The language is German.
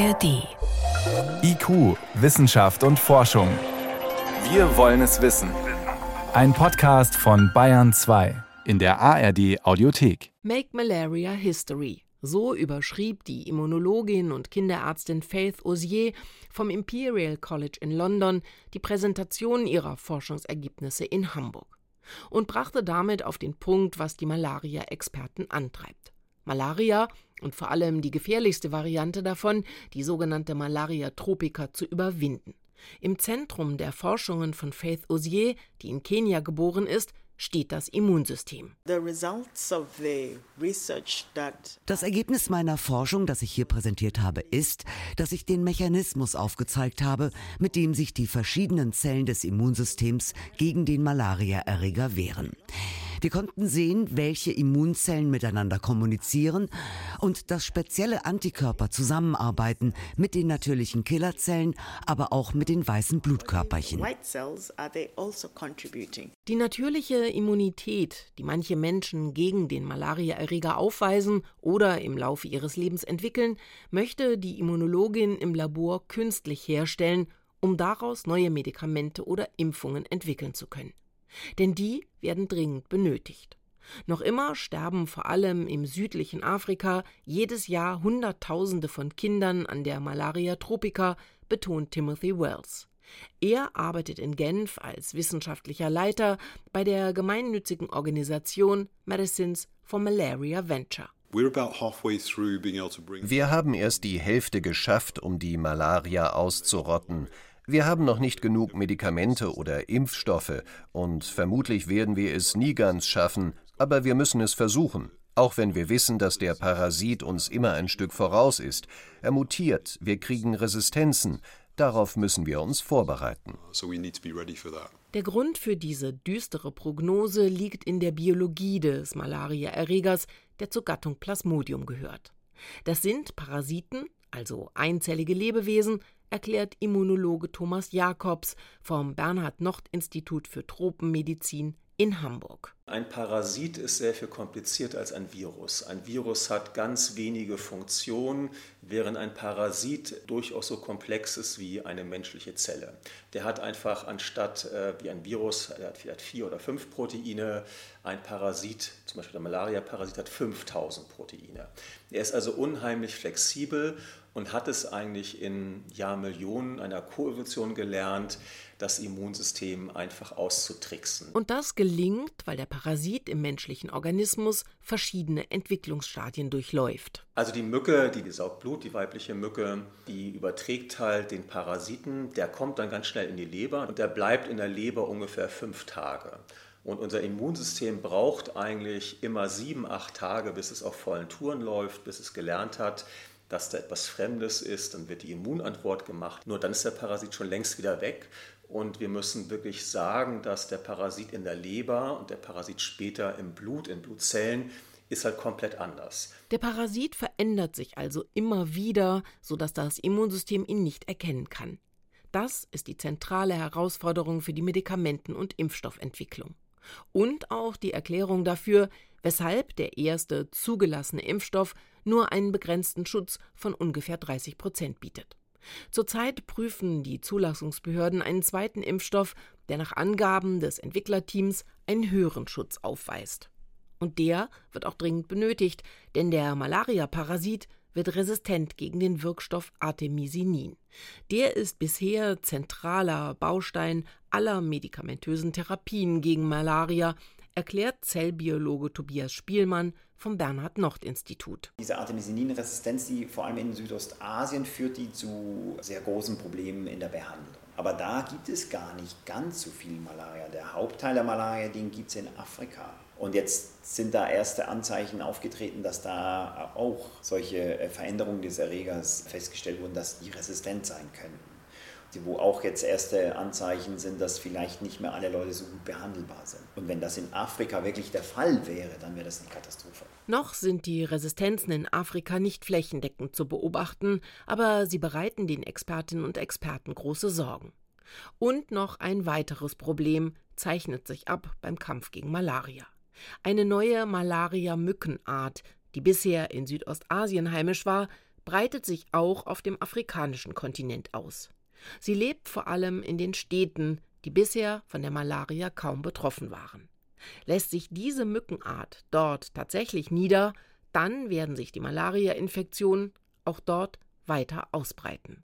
ARD. IQ, Wissenschaft und Forschung. Wir wollen es wissen. Ein Podcast von Bayern 2 in der ARD Audiothek. Make Malaria History. So überschrieb die Immunologin und Kinderärztin Faith Osier vom Imperial College in London die Präsentation ihrer Forschungsergebnisse in Hamburg und brachte damit auf den Punkt, was die Malaria-Experten antreibt. Malaria und vor allem die gefährlichste Variante davon, die sogenannte Malaria tropica, zu überwinden. Im Zentrum der Forschungen von Faith Osier, die in Kenia geboren ist, steht das Immunsystem. Das Ergebnis meiner Forschung, das ich hier präsentiert habe, ist, dass ich den Mechanismus aufgezeigt habe, mit dem sich die verschiedenen Zellen des Immunsystems gegen den Malariaerreger wehren. Wir konnten sehen, welche Immunzellen miteinander kommunizieren und dass spezielle Antikörper zusammenarbeiten mit den natürlichen Killerzellen, aber auch mit den weißen Blutkörperchen. Also die natürliche Immunität, die manche Menschen gegen den Malariaerreger aufweisen oder im Laufe ihres Lebens entwickeln, möchte die Immunologin im Labor künstlich herstellen, um daraus neue Medikamente oder Impfungen entwickeln zu können denn die werden dringend benötigt. Noch immer sterben vor allem im südlichen Afrika jedes Jahr Hunderttausende von Kindern an der Malaria tropica, betont Timothy Wells. Er arbeitet in Genf als wissenschaftlicher Leiter bei der gemeinnützigen Organisation Medicines for Malaria Venture. Wir haben erst die Hälfte geschafft, um die Malaria auszurotten. Wir haben noch nicht genug Medikamente oder Impfstoffe und vermutlich werden wir es nie ganz schaffen, aber wir müssen es versuchen. Auch wenn wir wissen, dass der Parasit uns immer ein Stück voraus ist. Er mutiert, wir kriegen Resistenzen. Darauf müssen wir uns vorbereiten. Der Grund für diese düstere Prognose liegt in der Biologie des Malariaerregers, der zur Gattung Plasmodium gehört. Das sind Parasiten, also einzellige Lebewesen, erklärt Immunologe Thomas Jakobs vom Bernhard-Nocht-Institut für Tropenmedizin in Hamburg. Ein Parasit ist sehr viel komplizierter als ein Virus. Ein Virus hat ganz wenige Funktionen, während ein Parasit durchaus so komplex ist wie eine menschliche Zelle. Der hat einfach anstatt äh, wie ein Virus, er hat vielleicht vier oder fünf Proteine, ein Parasit, zum Beispiel der Malaria-Parasit, hat 5000 Proteine. Er ist also unheimlich flexibel und hat es eigentlich in Jahrmillionen einer Koevolution gelernt, das Immunsystem einfach auszutricksen. Und das gelingt, weil der Parasit im menschlichen Organismus verschiedene Entwicklungsstadien durchläuft. Also die Mücke, die, die saugt Blut, die weibliche Mücke, die überträgt halt den Parasiten, der kommt dann ganz schnell in die Leber und der bleibt in der Leber ungefähr fünf Tage. Und unser Immunsystem braucht eigentlich immer sieben, acht Tage, bis es auf vollen Touren läuft, bis es gelernt hat, dass da etwas Fremdes ist, dann wird die Immunantwort gemacht. Nur dann ist der Parasit schon längst wieder weg. Und wir müssen wirklich sagen, dass der Parasit in der Leber und der Parasit später im Blut, in Blutzellen, ist halt komplett anders. Der Parasit verändert sich also immer wieder, sodass das Immunsystem ihn nicht erkennen kann. Das ist die zentrale Herausforderung für die Medikamenten- und Impfstoffentwicklung. Und auch die Erklärung dafür, weshalb der erste zugelassene Impfstoff nur einen begrenzten Schutz von ungefähr 30 Prozent bietet. Zurzeit prüfen die Zulassungsbehörden einen zweiten Impfstoff, der nach Angaben des Entwicklerteams einen höheren Schutz aufweist. Und der wird auch dringend benötigt, denn der Malaria-Parasit wird resistent gegen den Wirkstoff Artemisinin. Der ist bisher zentraler Baustein aller medikamentösen Therapien gegen Malaria, erklärt Zellbiologe Tobias Spielmann vom Bernhard-Nocht-Institut. Diese Artemisinin-Resistenz, die vor allem in Südostasien führt, die zu sehr großen Problemen in der Behandlung. Aber da gibt es gar nicht ganz so viel Malaria. Der Hauptteil der Malaria, den gibt es in Afrika. Und jetzt sind da erste Anzeichen aufgetreten, dass da auch solche äh, Veränderungen des Erregers festgestellt wurden, dass die resistent sein können wo auch jetzt erste Anzeichen sind, dass vielleicht nicht mehr alle Leute so gut behandelbar sind. Und wenn das in Afrika wirklich der Fall wäre, dann wäre das eine Katastrophe. Noch sind die Resistenzen in Afrika nicht flächendeckend zu beobachten, aber sie bereiten den Expertinnen und Experten große Sorgen. Und noch ein weiteres Problem zeichnet sich ab beim Kampf gegen Malaria. Eine neue Malaria-Mückenart, die bisher in Südostasien heimisch war, breitet sich auch auf dem afrikanischen Kontinent aus. Sie lebt vor allem in den Städten, die bisher von der Malaria kaum betroffen waren. Lässt sich diese Mückenart dort tatsächlich nieder, dann werden sich die Malaria-Infektionen auch dort weiter ausbreiten.